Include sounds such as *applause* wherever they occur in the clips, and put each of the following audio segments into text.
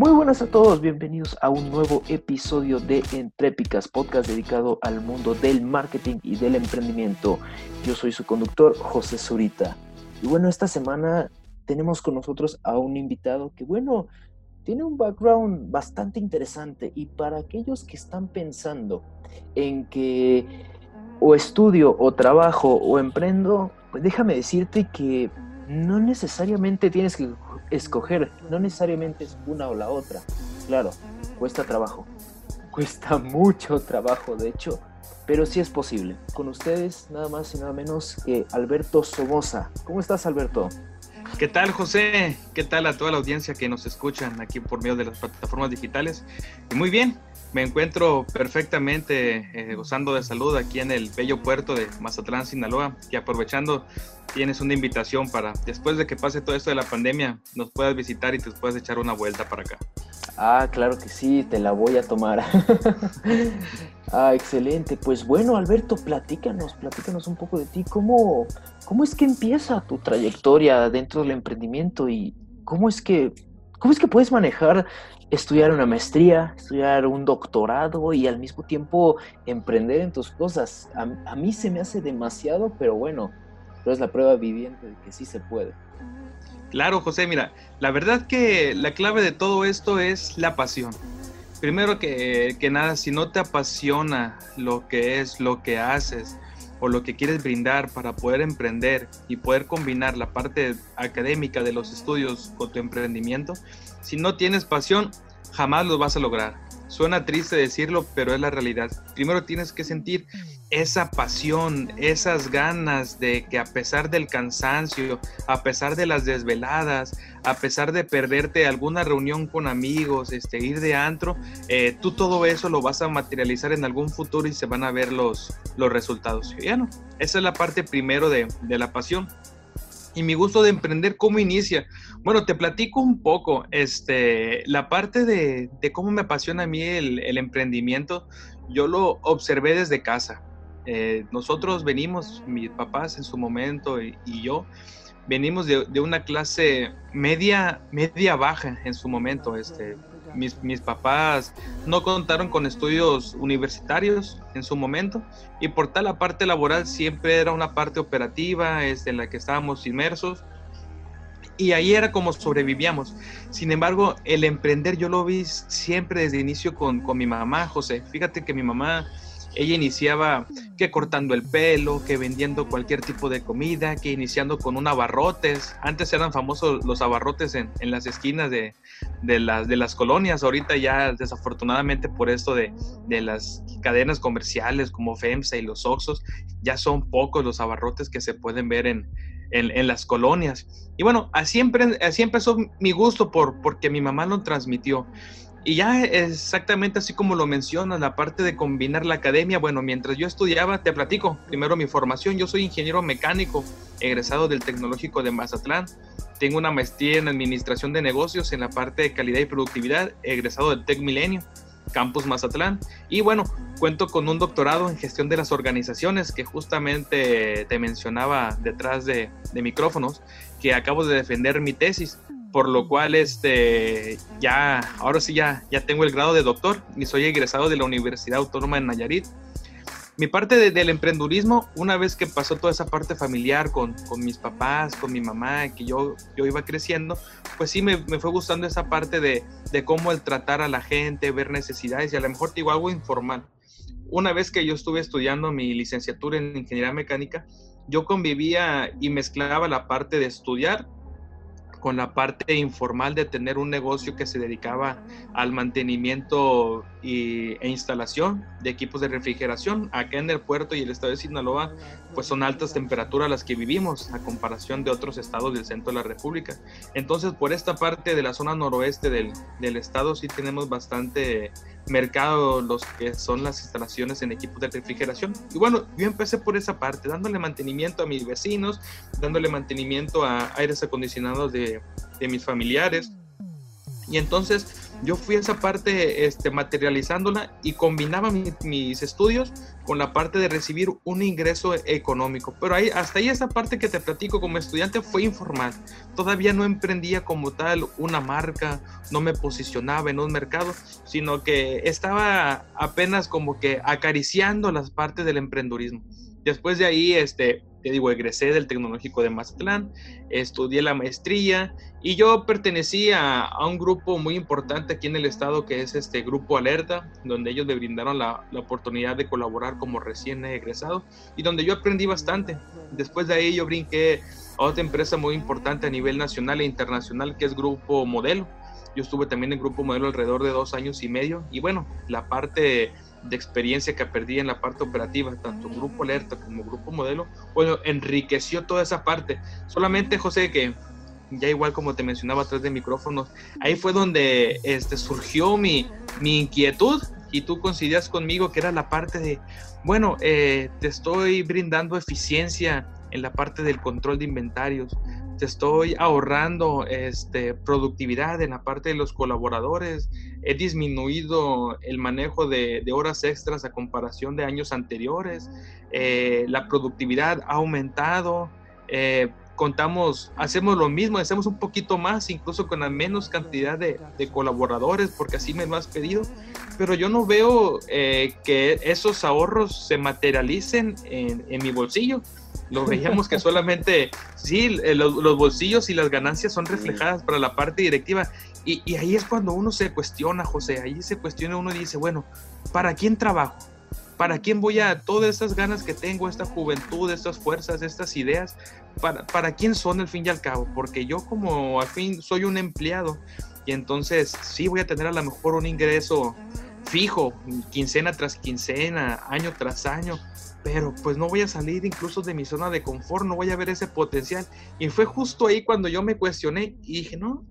Muy buenas a todos, bienvenidos a un nuevo episodio de Entrépicas, podcast dedicado al mundo del marketing y del emprendimiento. Yo soy su conductor, José Zurita. Y bueno, esta semana tenemos con nosotros a un invitado que, bueno, tiene un background bastante interesante y para aquellos que están pensando en que o estudio o trabajo o emprendo, pues déjame decirte que no necesariamente tienes que escoger, no necesariamente es una o la otra. Claro, cuesta trabajo, cuesta mucho trabajo de hecho, pero sí es posible. Con ustedes nada más y nada menos que Alberto Somoza. ¿Cómo estás Alberto? ¿Qué tal José? ¿Qué tal a toda la audiencia que nos escuchan aquí por medio de las plataformas digitales? muy bien, me encuentro perfectamente eh, gozando de salud aquí en el bello puerto de Mazatlán, Sinaloa, y aprovechando tienes una invitación para, después de que pase todo esto de la pandemia, nos puedas visitar y te puedas echar una vuelta para acá. Ah, claro que sí, te la voy a tomar. *laughs* ah, excelente. Pues bueno, Alberto, platícanos, platícanos un poco de ti. ¿Cómo, ¿Cómo es que empieza tu trayectoria dentro del emprendimiento y cómo es que, cómo es que puedes manejar estudiar una maestría, estudiar un doctorado y al mismo tiempo emprender en tus cosas? A, mí se me hace demasiado, pero bueno, pero es la prueba viviente de que sí se puede. Claro, José, mira, la verdad que la clave de todo esto es la pasión. Primero que, que, nada, si no te apasiona lo que es, lo que haces o lo que quieres brindar para poder emprender y poder combinar la parte académica de los estudios con tu emprendimiento, si no tienes pasión, jamás lo vas a lograr. Suena triste decirlo, pero es la realidad. Primero tienes que sentir esa pasión, esas ganas de que a pesar del cansancio, a pesar de las desveladas, a pesar de perderte alguna reunión con amigos, este, ir de antro, eh, tú todo eso lo vas a materializar en algún futuro y se van a ver los, los resultados. Ya no, esa es la parte primero de, de la pasión y mi gusto de emprender, ¿cómo inicia? Bueno, te platico un poco, este, la parte de, cómo me apasiona a mí el, emprendimiento, yo lo observé desde casa. Eh, nosotros venimos, mis papás en su momento y, yo, venimos de, de, una clase media, media baja en su momento, este, mis, papás no contaron con estudios universitarios en su momento y por tal la parte laboral siempre era una parte operativa este, en la que estábamos inmersos y ahí era como sobrevivíamos. Sin embargo, el emprender yo lo vi siempre desde inicio con, con mi mamá, José. Fíjate que mi mamá ella iniciaba que cortando el pelo, que vendiendo cualquier tipo de comida, que iniciando con un abarrotes. Antes eran famosos los abarrotes en, en las esquinas de, de, las, de las colonias. Ahorita ya desafortunadamente por esto de, de las cadenas comerciales como FEMSA y los Oxos, ya son pocos los abarrotes que se pueden ver en, en, en, las colonias. Y bueno, así, así empezó mi gusto por, porque mi mamá lo transmitió. Y ya exactamente así como lo mencionas, la parte de combinar la academia, bueno, mientras yo estudiaba, te platico, primero mi formación, yo soy ingeniero mecánico, egresado del Tecnológico de Mazatlán, tengo una maestría en Administración de Negocios en la parte de calidad y productividad, egresado del Tec Milenio, Campus Mazatlán, y bueno, cuento con un doctorado en gestión de las organizaciones que justamente te mencionaba detrás de, de micrófonos, que acabo de defender mi tesis por lo cual este ya ahora sí ya ya tengo el grado de doctor y soy egresado de la Universidad Autónoma de Nayarit. Mi parte del emprendurismo, una vez que pasó toda esa parte familiar con, con, mis papás, con mi mamá, que yo, yo iba creciendo, pues sí me, me fue gustando esa parte de, de, cómo el tratar a la gente, ver necesidades y a lo mejor te digo algo informal. Una vez que yo estuve estudiando mi licenciatura en ingeniería mecánica, yo convivía y mezclaba la parte de estudiar con la parte informal de tener un negocio que se dedicaba al mantenimiento y, e instalación de equipos de refrigeración. Acá en el puerto y el estado de Sinaloa, pues son altas temperaturas las que vivimos a comparación de otros estados del centro de la República. Entonces, por esta parte de la zona noroeste del, del estado sí tenemos bastante mercado los que son las instalaciones en equipos de refrigeración. Y bueno, yo empecé por esa parte, dándole mantenimiento a mis vecinos, dándole mantenimiento a aires acondicionados de, de mis familiares. Y entonces yo fui esa parte este, materializándola y combinaba mis estudios con la parte de recibir un ingreso económico. Pero ahí, hasta ahí esa parte que te platico como estudiante fue informal. Todavía no emprendía como tal una marca, no me posicionaba en un mercado, sino que estaba apenas como que acariciando las partes del emprendurismo. Después de ahí, este, te digo, egresé del Tecnológico de Mazatlán, estudié la maestría y yo pertenecía a un grupo muy importante aquí en el estado que es este Grupo Alerta, donde ellos me brindaron la, la oportunidad de colaborar como recién egresado y donde yo aprendí bastante. Después de ahí yo brinqué a otra empresa muy importante a nivel nacional e internacional que es Grupo Modelo. Yo estuve también en Grupo Modelo alrededor de dos años y medio y bueno, la parte de experiencia que perdí en la parte operativa, tanto Grupo Alerta como Grupo Modelo, bueno, enriqueció toda esa parte. Solamente, José, que ya igual como te mencionaba atrás de micrófonos, ahí fue donde este, surgió mi, mi inquietud y tú coincidías conmigo que era la parte de, bueno, eh, te estoy brindando eficiencia en la parte del control de inventarios, estoy ahorrando este, productividad en la parte de los colaboradores, he disminuido el manejo de, horas extras a comparación de años anteriores, eh, la productividad ha aumentado, eh, contamos, hacemos lo mismo, hacemos un poquito más, incluso con la menos cantidad de, colaboradores, porque así me lo has pedido, pero yo no veo eh, que esos ahorros se materialicen en, en mi bolsillo lo veíamos que solamente, sí, eh, los, bolsillos y las ganancias son reflejadas para la parte directiva. Y, y, ahí es cuando uno se cuestiona, José, ahí se cuestiona uno y dice, bueno, ¿para quién trabajo? ¿Para quién voy a todas estas ganas que tengo, esta juventud, estas fuerzas, estas ideas? ¿Para, para quién son al fin y al cabo? Porque yo como al fin soy un empleado y entonces sí voy a tener a lo mejor un ingreso fijo, quincena tras quincena, año tras año, pero pues no voy a salir incluso de mi zona de confort, no voy a ver ese potencial. Y fue justo ahí cuando yo me cuestioné y dije, no,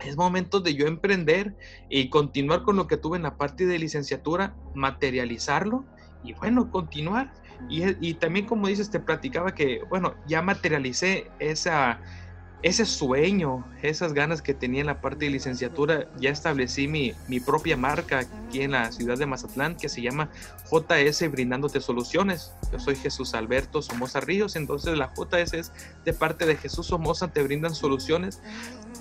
es momento de yo emprender y continuar con lo que tuve en la parte de licenciatura, materializarlo y bueno, continuar. Y, y también como dices, te platicaba que, bueno, ya materialicé esa, ese sueño, esas ganas que tenía en la parte de licenciatura, ya establecí mi, mi, propia marca aquí en la ciudad de Mazatlán que se llama JS Brindándote Soluciones. Yo soy Jesús Alberto Somoza Ríos, entonces la JS es de parte de Jesús Somoza, te brindan soluciones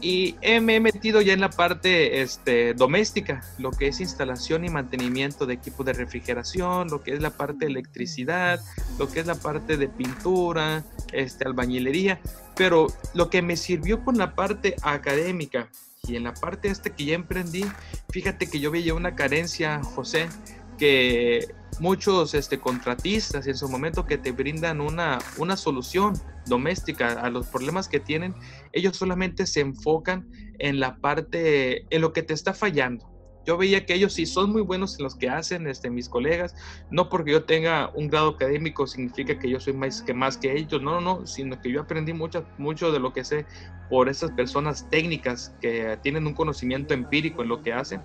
y me he metido ya en la parte este, doméstica, lo que es instalación y mantenimiento de equipos de refrigeración, lo que es la parte de electricidad, lo que es la parte de pintura, este, albañilería. Pero lo que me sirvió con la parte académica y en la parte este que ya emprendí, fíjate que yo veía una carencia, José, que muchos este, contratistas en su momento que te brindan una, una solución doméstica a los problemas que tienen, ellos solamente se enfocan en la parte, en lo que te está fallando. Yo veía que ellos sí son muy buenos en los que hacen, este, mis colegas, no porque yo tenga un grado académico significa que yo soy más que, más que ellos, no, no, no, sino que yo aprendí mucho, mucho de lo que sé por esas personas técnicas que tienen un conocimiento empírico en lo que hacen.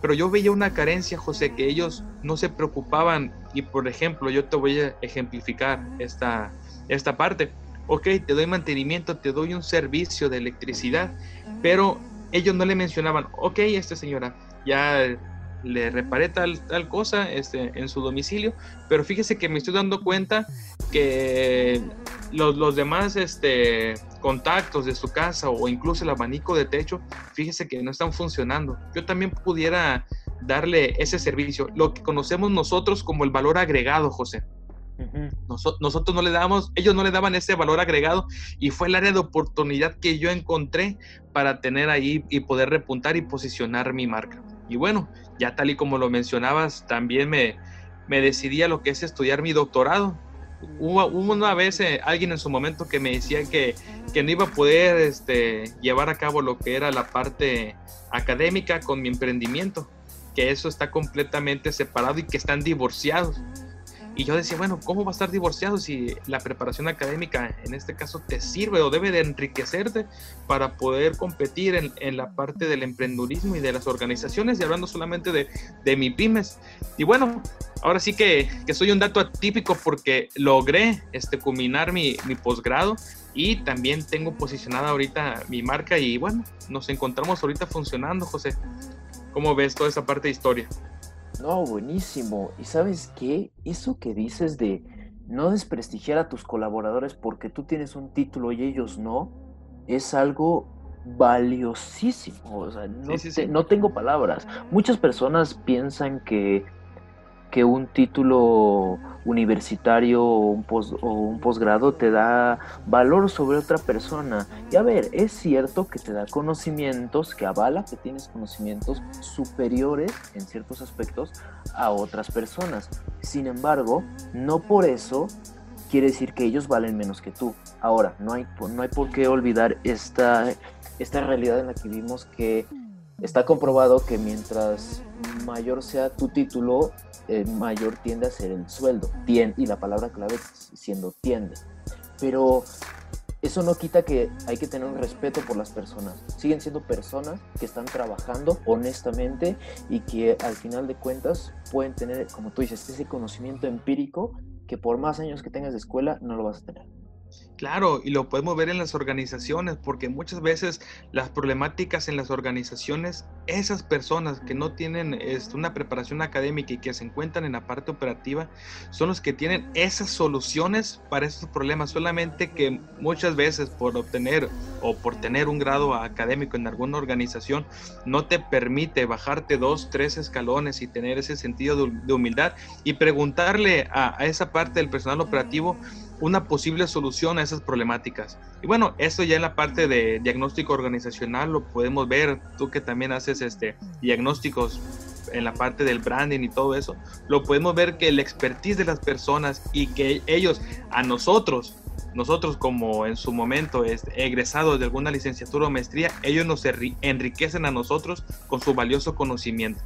Pero yo veía una carencia, José, que ellos no se preocupaban y, por ejemplo, yo te voy a ejemplificar esta, esta parte. Ok, te doy mantenimiento, te doy un servicio de electricidad, pero ellos no le mencionaban, ok, esta señora, ya le reparé tal, tal cosa este, en su domicilio, pero fíjese que me estoy dando cuenta que los, los, demás este, contactos de su casa o incluso el abanico de techo, fíjese que no están funcionando. Yo también pudiera darle ese servicio, lo que conocemos nosotros como el valor agregado, José. nosotros no le damos, ellos no le daban ese valor agregado y fue el área de oportunidad que yo encontré para tener ahí y poder repuntar y posicionar mi marca. Y bueno, ya tal y como lo mencionabas, también me, me decidí a lo que es estudiar mi doctorado. Hubo, una vez eh, alguien en su momento que me decía que, que no iba a poder este, llevar a cabo lo que era la parte académica con mi emprendimiento, que eso está completamente separado y que están divorciados. Y yo decía, bueno, ¿cómo va a estar divorciado si la preparación académica en este caso te sirve o debe de enriquecerte para poder competir en, la parte del emprendurismo y de las organizaciones y hablando solamente de, de mi pymes? Y bueno, ahora sí que, que, soy un dato atípico porque logré este, culminar mi, mi posgrado y también tengo posicionada ahorita mi marca y bueno, nos encontramos ahorita funcionando, José. ¿Cómo ves toda esa parte de historia? No, buenísimo. ¿Y sabes qué? Eso que dices de no desprestigiar a tus colaboradores porque tú tienes un título y ellos no, es algo valiosísimo. O sea, no, no tengo palabras. Muchas personas piensan que que un título universitario o un, posgrado te da valor sobre otra persona. Y a ver, es cierto que te da conocimientos, que avala que tienes conocimientos superiores en ciertos aspectos a otras personas. Sin embargo, no por eso quiere decir que ellos valen menos que tú. Ahora, no hay, no hay por qué olvidar esta, esta realidad en la que vimos que está comprobado que mientras mayor sea tu título, eh, mayor tiende a ser el sueldo. Tiende, y la palabra clave siendo tiende. Pero eso no quita que hay que tener un respeto por las personas. Siguen siendo personas que están trabajando honestamente y que al final de cuentas pueden tener, como tú dices, ese conocimiento empírico que por más años que tengas de escuela no lo vas a tener. Claro, y lo podemos ver en las organizaciones, porque muchas veces las problemáticas en las organizaciones, esas personas que no tienen este, una preparación académica y que se encuentran en la parte operativa, son los que tienen esas soluciones para esos problemas, solamente que muchas veces por obtener o por tener un grado académico en alguna organización, no te permite bajarte dos, tres escalones y tener ese sentido de, humildad y preguntarle a, a esa parte del personal operativo, una posible solución a esas problemáticas. Y bueno, esto ya en la parte de diagnóstico organizacional lo podemos ver, tú que también haces este diagnósticos en la parte del branding y todo eso, lo podemos ver que el expertise de las personas y que ellos a nosotros nosotros como en su momento es egresados de alguna licenciatura o maestría, ellos nos enriquecen a nosotros con su valioso conocimiento.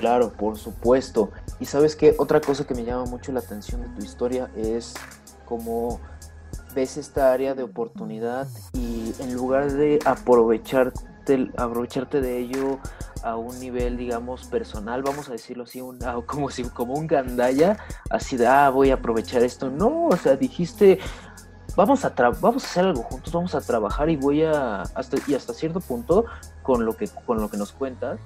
Claro, por supuesto. Y sabes qué, otra cosa que me llama mucho la atención de tu historia es cómo ves esta área de oportunidad y en lugar de aprovecharte, aprovecharte de ello a un nivel, digamos, personal, vamos a decirlo así, *laughs* como, si, como un gandaya, así de, ah, voy a aprovechar esto. No, o sea, dijiste, vamos a, vamos a hacer algo juntos, vamos a trabajar y voy a, hasta, y hasta cierto punto, con lo que, con lo que nos cuentas,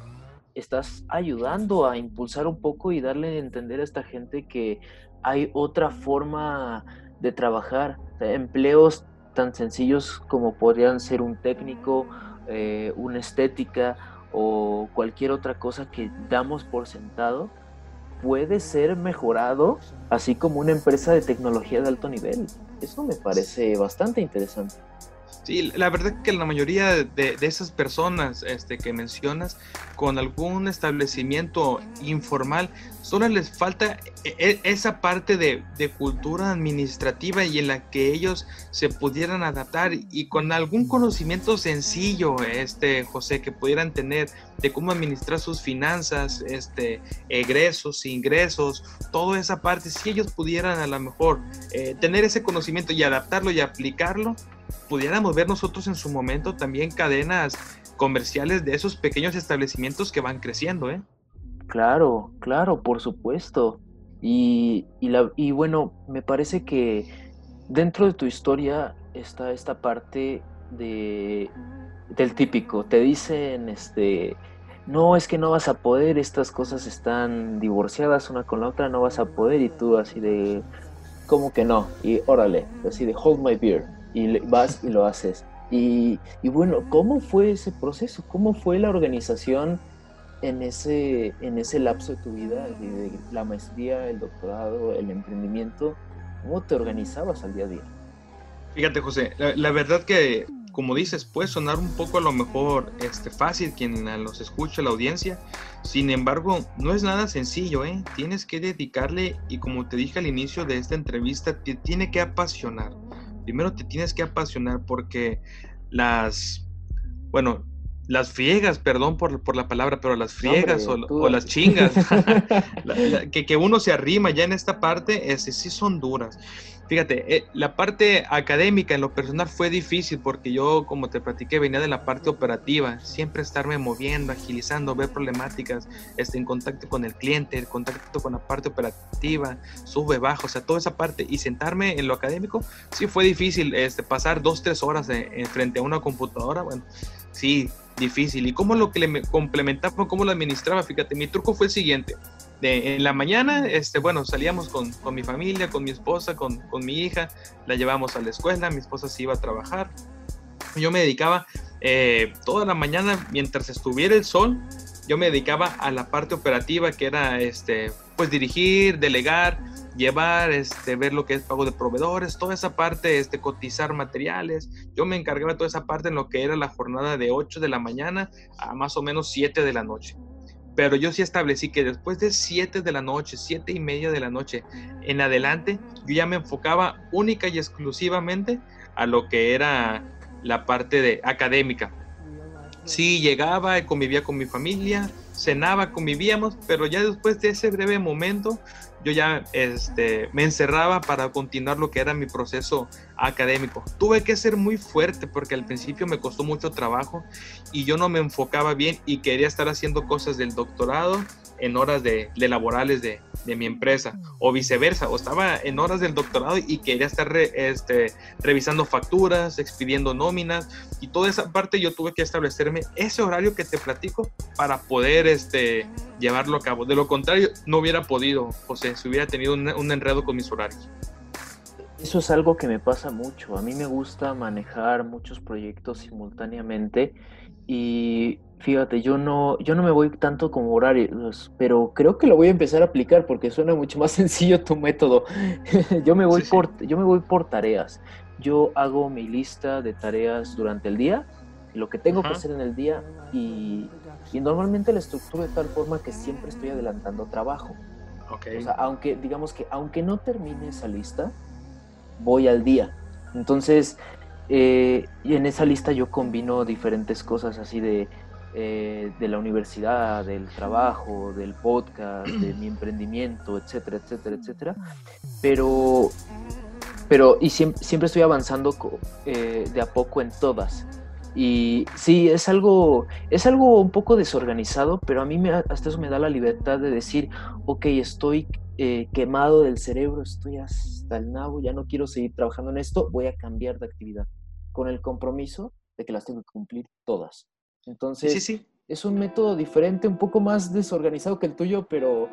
estás ayudando a impulsar un poco y darle a entender a esta gente que hay otra forma de trabajar. empleos tan sencillos como podrían ser un técnico, eh, una estética o cualquier otra cosa que damos por sentado, puede ser mejorado, así como una empresa de tecnología de alto nivel. Eso me parece bastante interesante. Sí, la verdad que la mayoría de, esas personas este, que mencionas con algún establecimiento informal, solo les falta e, e, esa parte de, cultura administrativa y en la que ellos se pudieran adaptar y con algún conocimiento sencillo, este, José, que pudieran tener de cómo administrar sus finanzas, este, egresos, ingresos, toda esa parte, si ellos pudieran a lo mejor eh, tener ese conocimiento y adaptarlo y aplicarlo, pudiéramos ver nosotros en su momento también cadenas comerciales de esos pequeños establecimientos que van creciendo, ¿eh? Claro, claro, por supuesto. Y, la, y bueno, me parece que dentro de tu historia está esta parte de, del típico. Te dicen, este, no, es que no vas a poder, estas cosas están divorciadas una con la otra, no vas a poder. Y tú así de, ¿cómo que no? Y órale, así de, hold my beer y vas y lo haces. Y, bueno, ¿cómo fue ese proceso? ¿Cómo fue la organización en ese, en ese lapso de tu vida, de, la maestría, el doctorado, el emprendimiento? ¿Cómo te organizabas al día a día? Fíjate, José, la, verdad que, como dices, puede sonar un poco a lo mejor este, fácil quien los escucha, la audiencia. Sin embargo, no es nada sencillo, ¿eh? Tienes que dedicarle, y como te dije al inicio de esta entrevista, te tiene que apasionar primero te tienes que apasionar porque las, bueno, las friegas, perdón por, por, la palabra, pero las friegas o, las chingas, *laughs* *laughs* que, que, uno se arrima ya en esta parte, ese, sí son duras. Fíjate, eh, la parte académica en lo personal fue difícil porque yo, como te platiqué, venía de la parte operativa, siempre estarme moviendo, agilizando, ver problemáticas, este, en contacto con el cliente, el contacto con la parte operativa, sube, baja, o sea, toda esa parte y sentarme en lo académico, sí fue difícil, este, pasar dos, tres horas en, frente a una computadora, bueno, sí, difícil. ¿Y cómo lo que le complementaba, cómo lo administraba? Fíjate, mi truco fue el siguiente en la mañana, este, bueno, salíamos con, con mi familia, con mi esposa, con, con, mi hija, la llevamos a la escuela, mi esposa se iba a trabajar. Yo me dedicaba eh, toda la mañana, mientras estuviera el sol, yo me dedicaba a la parte operativa, que era, este, pues, dirigir, delegar, llevar, este, ver lo que es pago de proveedores, toda esa parte, este, cotizar materiales. Yo me encargaba de toda esa parte en lo que era la jornada de 8 de la mañana a más o menos 7 de la noche pero yo sí establecí que después de 7 de la noche, 7 y media de la noche en adelante, yo ya me enfocaba única y exclusivamente a lo que era la parte de académica. Sí, llegaba y convivía con mi familia, cenaba, convivíamos, pero ya después de ese breve momento, yo ya este, me encerraba para continuar lo que era mi proceso académico. Tuve que ser muy fuerte porque al principio me costó mucho trabajo y yo no me enfocaba bien y quería estar haciendo cosas del doctorado en horas de, laborales de, mi empresa o viceversa, o estaba en horas del doctorado y quería estar este, revisando facturas, expidiendo nóminas y toda esa parte yo tuve que establecerme ese horario que te platico para poder este, llevarlo a cabo. De lo contrario, no hubiera podido, José, si hubiera tenido un, un enredo con mis horarios. Eso es algo que me pasa mucho. A mí me gusta manejar muchos proyectos simultáneamente y fíjate, yo no, yo no me voy tanto como horarios, pero creo que lo voy a empezar a aplicar porque suena mucho más *laughs* sencillo tu método. *laughs* yo, me voy por, yo me voy por tareas. Yo hago mi lista de tareas durante el día, lo que tengo que hacer en el día y, y, normalmente la estructuro de tal forma que siempre estoy adelantando trabajo. Okay. O sea, aunque digamos que aunque no termine esa lista, voy al día. Entonces, eh, y en esa lista yo combino diferentes cosas así de, eh, de la universidad, del trabajo, del podcast, de mi emprendimiento, etcétera, etcétera, etcétera. Pero, pero y siempre, siempre estoy avanzando eh, de a poco en todas. Y sí, es algo, es algo un poco desorganizado, pero a mí me, hasta eso me da la libertad de decir, ok, estoy eh, quemado del cerebro, estoy hasta el nabo, ya no quiero seguir trabajando en esto, voy a cambiar de actividad, con el compromiso de que las tengo que cumplir todas. Entonces, sí, sí. es un método diferente, un poco más desorganizado que el tuyo, pero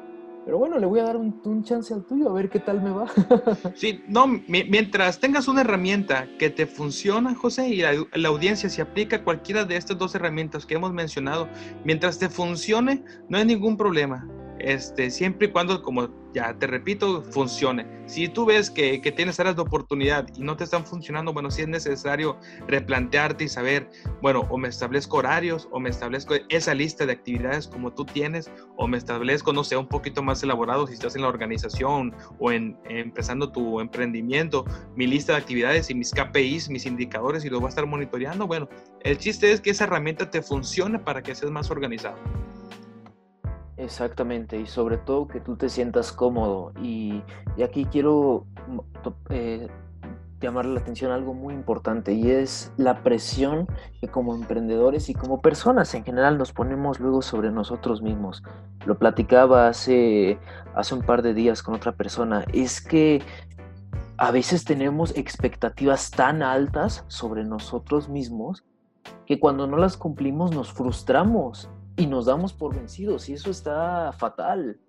pero bueno, le voy a dar un, chance al tuyo a ver qué tal me va. *laughs* sí, no, mientras tengas una herramienta que te funciona, José, y la, audiencia se aplica cualquiera de estas dos herramientas que hemos mencionado, mientras te funcione, no hay ningún problema este, siempre y cuando, como ya te repito, funcione. Si tú ves que, que, tienes áreas de oportunidad y no te están funcionando, bueno, si es necesario replantearte y saber, bueno, o me establezco horarios, o me establezco esa lista de actividades como tú tienes, o me establezco, no sé, un poquito más elaborado si estás en la organización o en, empezando tu emprendimiento, mi lista de actividades y mis KPIs, mis indicadores y lo voy a estar monitoreando. Bueno, el chiste es que esa herramienta te funcione para que seas más organizado. Exactamente, y sobre todo que tú te sientas cómodo. Y, aquí quiero mm, eh, llamar la atención a algo muy importante y es la presión que como emprendedores y como personas en general nos ponemos luego sobre nosotros mismos. Lo platicaba hace, hace un par de días con otra persona. Es que a veces tenemos expectativas tan altas sobre nosotros mismos que cuando no las cumplimos nos frustramos y nos damos por vencidos y eso está fatal.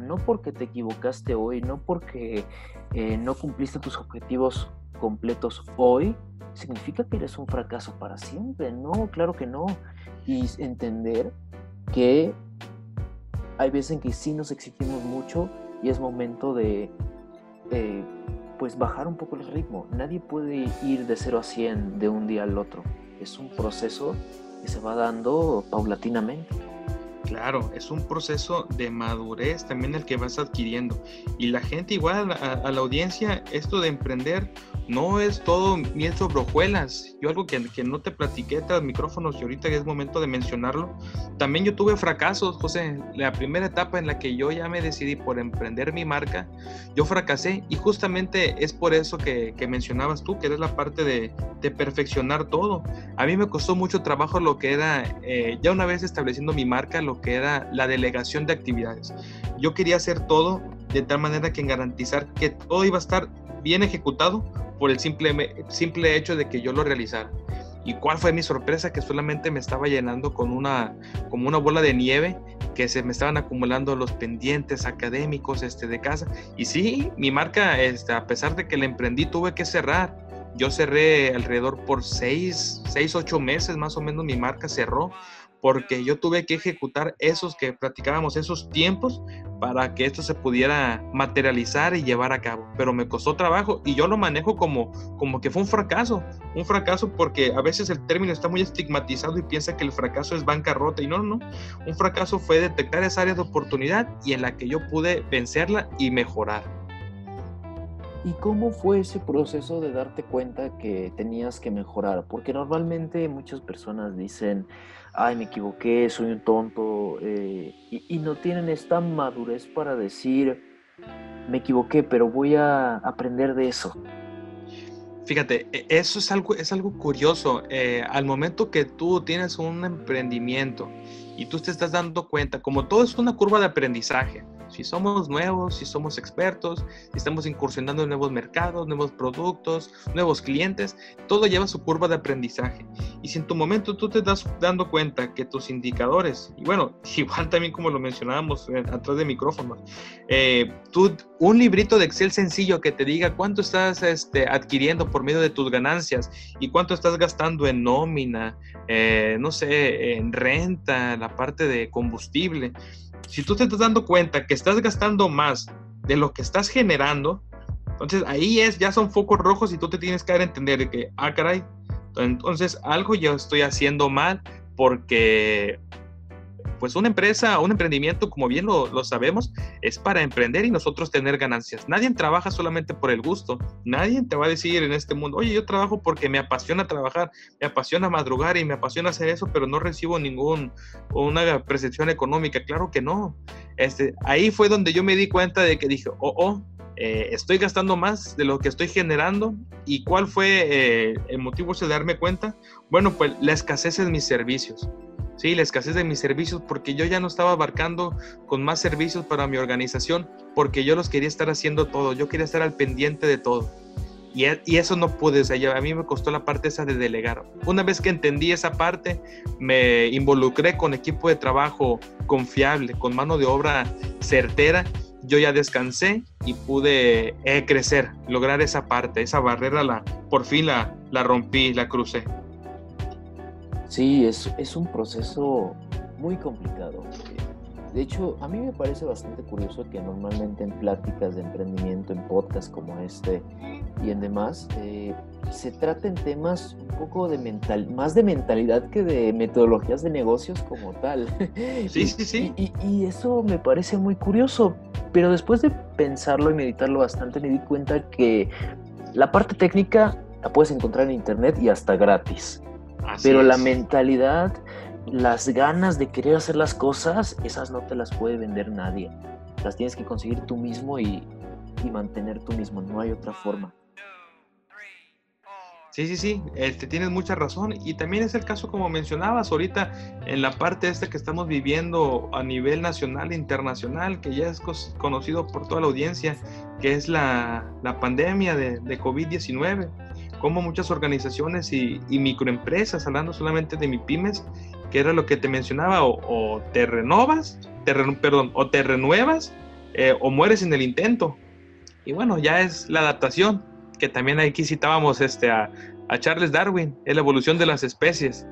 no porque te equivocaste hoy, no porque eh, no cumpliste tus objetivos completos hoy, significa que eres un fracaso para siempre. No, claro que no. Y entender que hay veces en que sí nos exigimos mucho y es momento de, pues bajar un poco el ritmo. Nadie puede ir de 0 a 100 de un día al otro. Es un proceso se va dando paulatinamente. Claro, es un proceso de madurez también el que vas adquiriendo. Y la gente igual a, la audiencia, esto de emprender no es todo miel sobre hojuelas. Yo algo que, que no te platiqué tras micrófonos y ahorita es momento de mencionarlo. También yo tuve fracasos, José. La primera etapa en la que yo ya me decidí por emprender mi marca, yo fracasé y justamente es por eso que, que mencionabas tú, que eres la parte de, de, perfeccionar todo. A mí me costó mucho trabajo lo que era, eh, ya una vez estableciendo mi marca, lo que era la delegación de actividades. Yo quería hacer todo de tal manera que garantizar que todo iba a estar bien ejecutado por el simple, simple hecho de que yo lo realizara. ¿Y cuál fue mi sorpresa? Que solamente me estaba llenando con una, como una bola de nieve, que se me estaban acumulando los pendientes académicos este, de casa. Y sí, mi marca, este, a pesar de que la emprendí, tuve que cerrar. Yo cerré alrededor por seis, seis, ocho meses más o menos, mi marca cerró porque yo tuve que ejecutar esos que platicábamos, esos tiempos, para que esto se pudiera materializar y llevar a cabo. Pero me costó trabajo y yo lo manejo como, como que fue un fracaso, un fracaso porque a veces el término está muy estigmatizado y piensa que el fracaso es bancarrota y no, no, un fracaso fue detectar esa área de oportunidad y en la que yo pude vencerla y mejorar. ¿Y cómo fue ese proceso de darte cuenta que tenías que mejorar? Porque normalmente muchas personas dicen, ay, me equivoqué, soy un tonto, eh, y, no tienen esta madurez para decir, me equivoqué, pero voy a aprender de eso. Fíjate, e, eso es algo, es algo curioso. Eh, al momento que tú tienes un emprendimiento y tú te estás dando cuenta, como todo es una curva de aprendizaje, si somos nuevos, si somos expertos, si estamos incursionando en nuevos mercados, nuevos productos, nuevos clientes, todo lleva su curva de aprendizaje. Y si en tu momento tú te estás dando cuenta que tus indicadores, y bueno, *laughs* igual también como lo mencionábamos eh, atrás de micrófonos, eh, tú, un librito de Excel sencillo que te diga cuánto estás este, adquiriendo por medio de tus ganancias y cuánto estás gastando en nómina, eh, no sé, en renta, la parte de combustible si tú te estás dando cuenta que estás gastando más de lo que estás generando, entonces ahí es, ya son focos rojos y tú te tienes que dar a entender de que, ah, caray, entonces algo yo estoy haciendo mal porque pues una empresa, un emprendimiento, como bien lo, sabemos, es para emprender y nosotros tener ganancias. Nadie trabaja solamente por el gusto. Nadie te va a decir en este mundo, oye, yo trabajo porque me apasiona trabajar, me apasiona madrugar y me apasiona hacer eso, pero no recibo ningún, una percepción económica. Claro que no. Este, ahí fue donde yo me di cuenta de que dije, oh, oh, eh, estoy gastando más de lo que estoy generando. ¿Y cuál fue eh, el motivo de darme cuenta? Bueno, pues la escasez en mis servicios. Sí, la escasez de mis servicios porque yo ya no estaba abarcando con más servicios para mi organización porque yo los quería estar haciendo todo, yo quería estar al pendiente de todo. Y, e, eso no pude, o a mí me costó la parte esa de delegar. Una vez que entendí esa parte, me involucré con equipo de trabajo confiable, con mano de obra certera. Yo ya descansé y pude eh, crecer, lograr esa parte, esa barrera, la, por fin la, la rompí, la crucé. Sí, es, es un proceso muy complicado. De hecho, a mí me parece bastante curioso que normalmente en pláticas de emprendimiento, en podcasts como este y en demás, eh, se traten temas un poco de mental, más de mentalidad que de metodologías de negocios como tal. Sí, *laughs* sí, sí. Y, y, eso me parece muy curioso, pero después de pensarlo y meditarlo bastante me di cuenta que la parte técnica la puedes encontrar en internet y hasta gratis. Pero la mentalidad, las ganas de querer hacer las cosas, esas no te las puede vender nadie. Las tienes que conseguir tú mismo y, mantener tú mismo, no hay otra forma. Sí, sí, sí, este, tienes mucha razón. Y también es el caso, como mencionabas ahorita, en la parte esta que estamos viviendo a nivel nacional e internacional, que ya es conocido por toda la audiencia, que es la, pandemia de, de COVID-19 como muchas organizaciones y, microempresas, hablando solamente de mi pymes, que era lo que te mencionaba, o, te renovas, te perdón, o te renuevas eh, o mueres en el intento. Y bueno, ya es la adaptación, que también aquí citábamos este, a, Charles Darwin, es la evolución de las especies.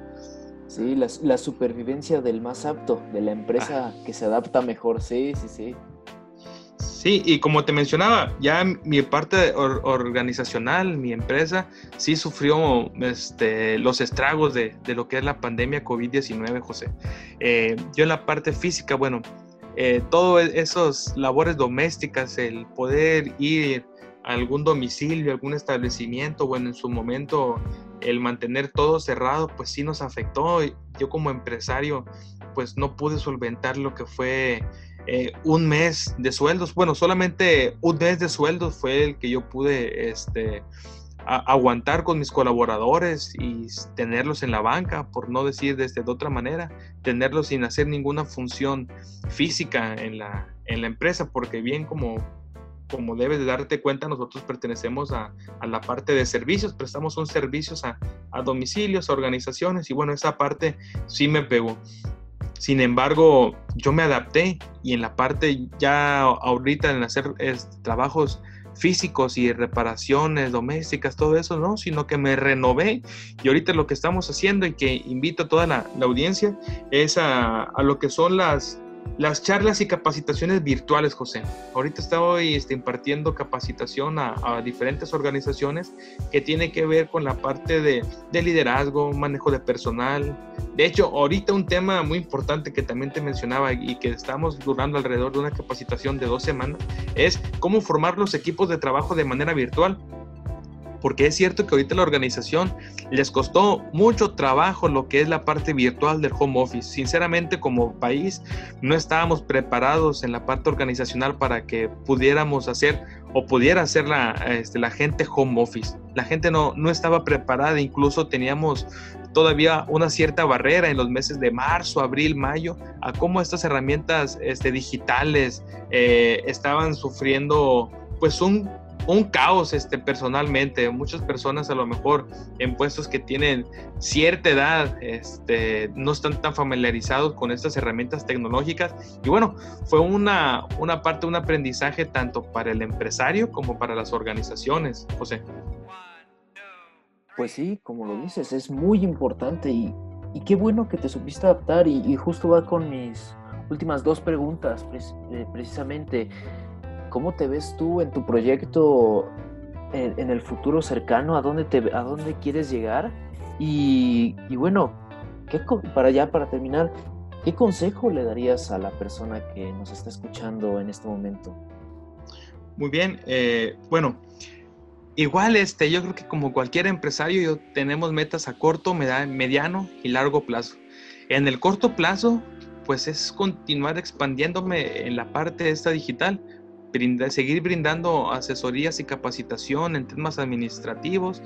Sí, la, supervivencia del más apto, de la empresa ah. que se adapta mejor, sí, sí, sí. Sí, y como te mencionaba, ya mi parte organizacional, mi empresa, sí sufrió este, los estragos de, lo que es la pandemia COVID-19, José. Eh, yo en la parte física, bueno, eh, todas esas labores domésticas, el poder ir algún domicilio, algún establecimiento, bueno, en su momento el mantener todo cerrado, pues sí nos afectó. Yo como empresario, pues no pude solventar lo que fue eh, un mes de sueldos. Bueno, solamente un mes de sueldos fue el que yo pude este, aguantar con mis colaboradores y tenerlos en la banca, por no decir desde de otra manera, tenerlos sin hacer ninguna función física en la, en la empresa, porque bien como como debes de darte cuenta, nosotros pertenecemos a, a la parte de servicios, prestamos un servicios a, a, domicilios, a organizaciones, y bueno, esa parte sí me pegó. Sin embargo, yo me adapté y en la parte ya ahorita en hacer trabajos físicos y reparaciones domésticas, todo eso, no, sino que me renové. Y ahorita lo que estamos haciendo y que invito a toda la, la audiencia es a, a, lo que son las, las charlas y capacitaciones virtuales, José. Ahorita estoy este, impartiendo capacitación a, diferentes organizaciones que tiene que ver con la parte de, de, liderazgo, manejo de personal. De hecho, ahorita un tema muy importante que también te mencionaba y que estamos durando alrededor de una capacitación de dos semanas es cómo formar los equipos de trabajo de manera virtual porque es cierto que ahorita la organización les costó mucho trabajo lo que es la parte virtual del home office. Sinceramente, como país, no estábamos preparados en la parte organizacional para que pudiéramos hacer o pudiera hacer la, este, la gente home office. La gente no, no estaba preparada, incluso teníamos todavía una cierta barrera en los meses de marzo, abril, mayo, a cómo estas herramientas este, digitales eh, estaban sufriendo pues un un caos este, personalmente. Muchas personas a lo mejor en puestos que tienen cierta edad este, no están tan familiarizados con estas herramientas tecnológicas. Y bueno, fue una, una parte, un aprendizaje tanto para el empresario como para las organizaciones, José. Pues sí, como lo dices, es muy importante y, y qué bueno que te supiste adaptar y, justo va con mis últimas dos preguntas, eh, precisamente. ¿Cómo te ves tú en tu proyecto en, el futuro cercano? ¿A dónde, te, a dónde quieres llegar? Y, bueno, ¿qué, para ya, para terminar, ¿qué consejo le darías a la persona que nos está escuchando en este momento? Muy bien, eh, bueno, igual este, yo creo que como cualquier empresario tenemos metas a corto, mediano y largo plazo. En el corto plazo, pues es continuar expandiéndome en la parte esta digital, seguir brindando asesorías y capacitación en temas administrativos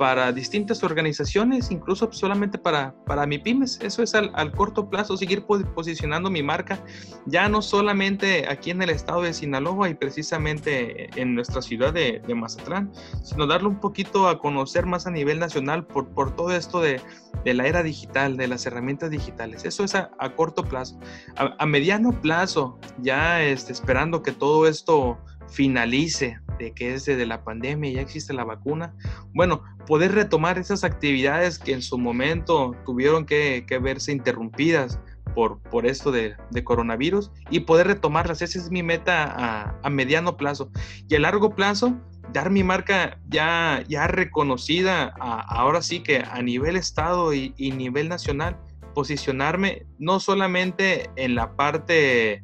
para distintas organizaciones, incluso solamente para, para mi pymes. Eso es al, corto plazo, seguir posicionando mi marca, ya no solamente aquí en el estado de Sinaloa y precisamente en nuestra ciudad de, de Mazatlán, sino darle un poquito a conocer más a nivel nacional por, por todo esto de, de la era digital, de las herramientas digitales. Eso es a, corto plazo. A, mediano plazo, ya este, esperando que todo esto finalice, de que es de la pandemia, ya existe la vacuna, bueno, poder retomar esas actividades que en su momento tuvieron que, verse interrumpidas por, por esto de, coronavirus y poder retomarlas. Esa es mi meta a, mediano plazo. Y a largo plazo, dar mi marca ya, ya reconocida, ahora sí que a nivel estado y, y nivel nacional, posicionarme no solamente en la parte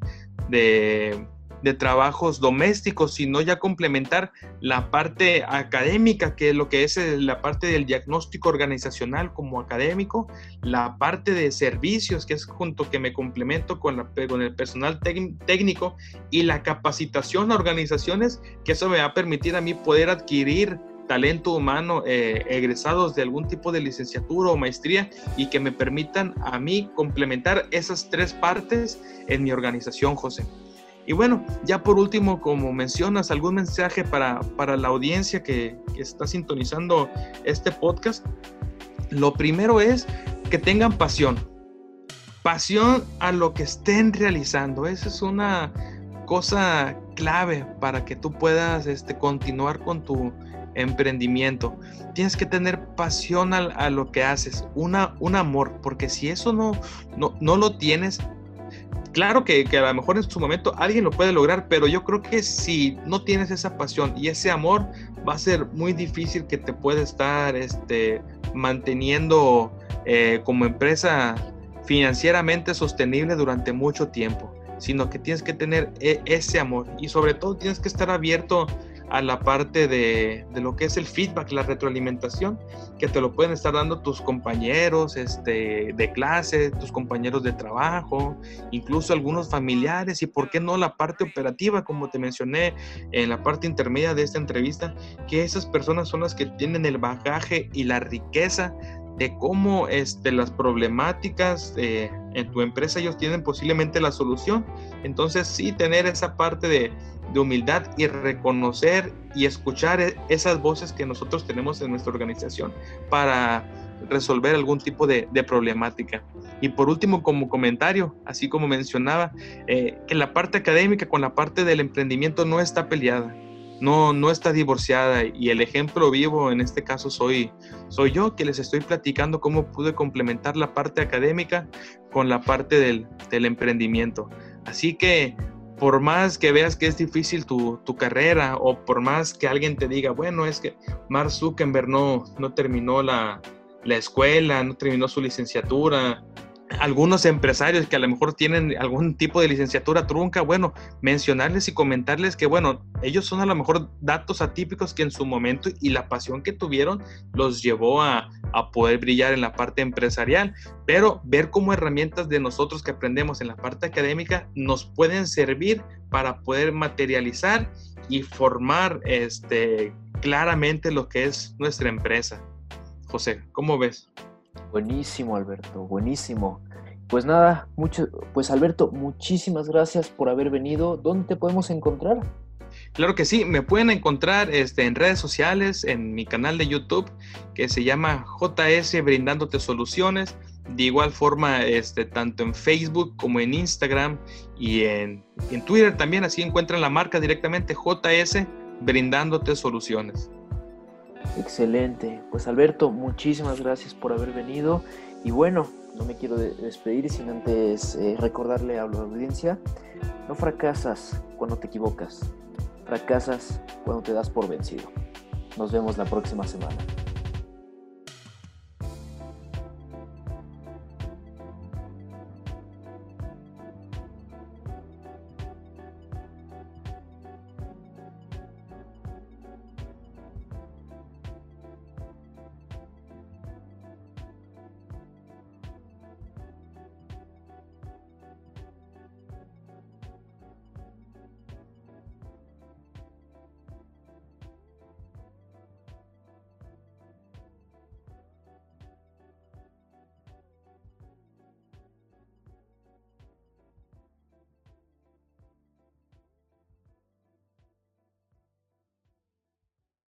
de de trabajos domésticos, sino ya complementar la parte académica, que es lo que es eh, la parte del diagnóstico organizacional como académico, la parte de servicios, que es junto que me complemento con, la, con el personal técnico y la capacitación a organizaciones, que eso me va a permitir a mí poder adquirir talento humano eh, egresados de algún tipo de licenciatura o maestría y que me permitan a mí complementar esas tres partes en mi organización, José. Y bueno, ya por último, como mencionas, algún mensaje para, para la audiencia que, que, está sintonizando este podcast. Lo primero es que tengan pasión. Pasión a lo que estén realizando. Esa es una cosa clave para que tú puedas este, continuar con tu emprendimiento. Tienes que tener pasión a, a lo que haces, una, un amor, porque si eso no, no, no lo tienes, claro que, a lo mejor en su momento alguien lo puede lograr, pero yo creo que si no tienes esa pasión y ese amor, va a ser muy difícil que te pueda estar este, manteniendo eh, como empresa financieramente sostenible durante mucho tiempo, sino que tienes que tener e, ese amor. Y sobre todo tienes que estar abierto a la parte de, de, lo que es el feedback, la retroalimentación, que te lo pueden estar dando tus compañeros este, de clase, tus compañeros de trabajo, incluso algunos familiares y por qué no la parte operativa, como te mencioné en la parte intermedia de esta entrevista, que esas personas son las que tienen el bagaje y la riqueza de cómo este, las problemáticas eh, en tu empresa ellos tienen posiblemente la solución. Entonces sí, tener esa parte de, humildad y reconocer y escuchar e, esas voces que nosotros tenemos en nuestra organización para resolver algún tipo de, problemática. Y por último, como comentario, así como mencionaba, eh, que la parte académica con la parte del emprendimiento no está peleada no, no está divorciada y el ejemplo vivo en este caso soy, soy yo que les estoy platicando cómo pude complementar la parte académica con la parte del, emprendimiento. Así que por más que veas que es difícil tu, carrera o por más que alguien te diga, bueno, es que Mark Zuckerberg no, no terminó la, la escuela, no terminó su licenciatura, algunos empresarios que a lo mejor tienen algún tipo de licenciatura trunca, bueno, mencionarles y comentarles que, bueno, ellos son a lo mejor datos atípicos que en su momento y la pasión que tuvieron los llevó a, a poder brillar en la parte empresarial, pero ver cómo herramientas de nosotros que aprendemos en la parte académica nos pueden servir para poder materializar y formar este, claramente lo que es nuestra empresa. José, ¿cómo ves? Buenísimo, Alberto, buenísimo. Pues nada, mucho, pues Alberto, muchísimas gracias por haber venido. ¿Dónde te podemos encontrar? Claro que sí, me pueden encontrar este, en redes sociales, en mi canal de YouTube que se llama JS Brindándote Soluciones. De igual forma, este, tanto en Facebook como en Instagram y en, en Twitter también, así encuentran la marca directamente JS Brindándote Soluciones. Excelente. Pues Alberto, muchísimas gracias por haber venido. Y bueno, no me quiero despedir sin antes eh, recordarle a la audiencia, no fracasas cuando te equivocas, fracasas cuando te das por vencido. Nos vemos la próxima semana.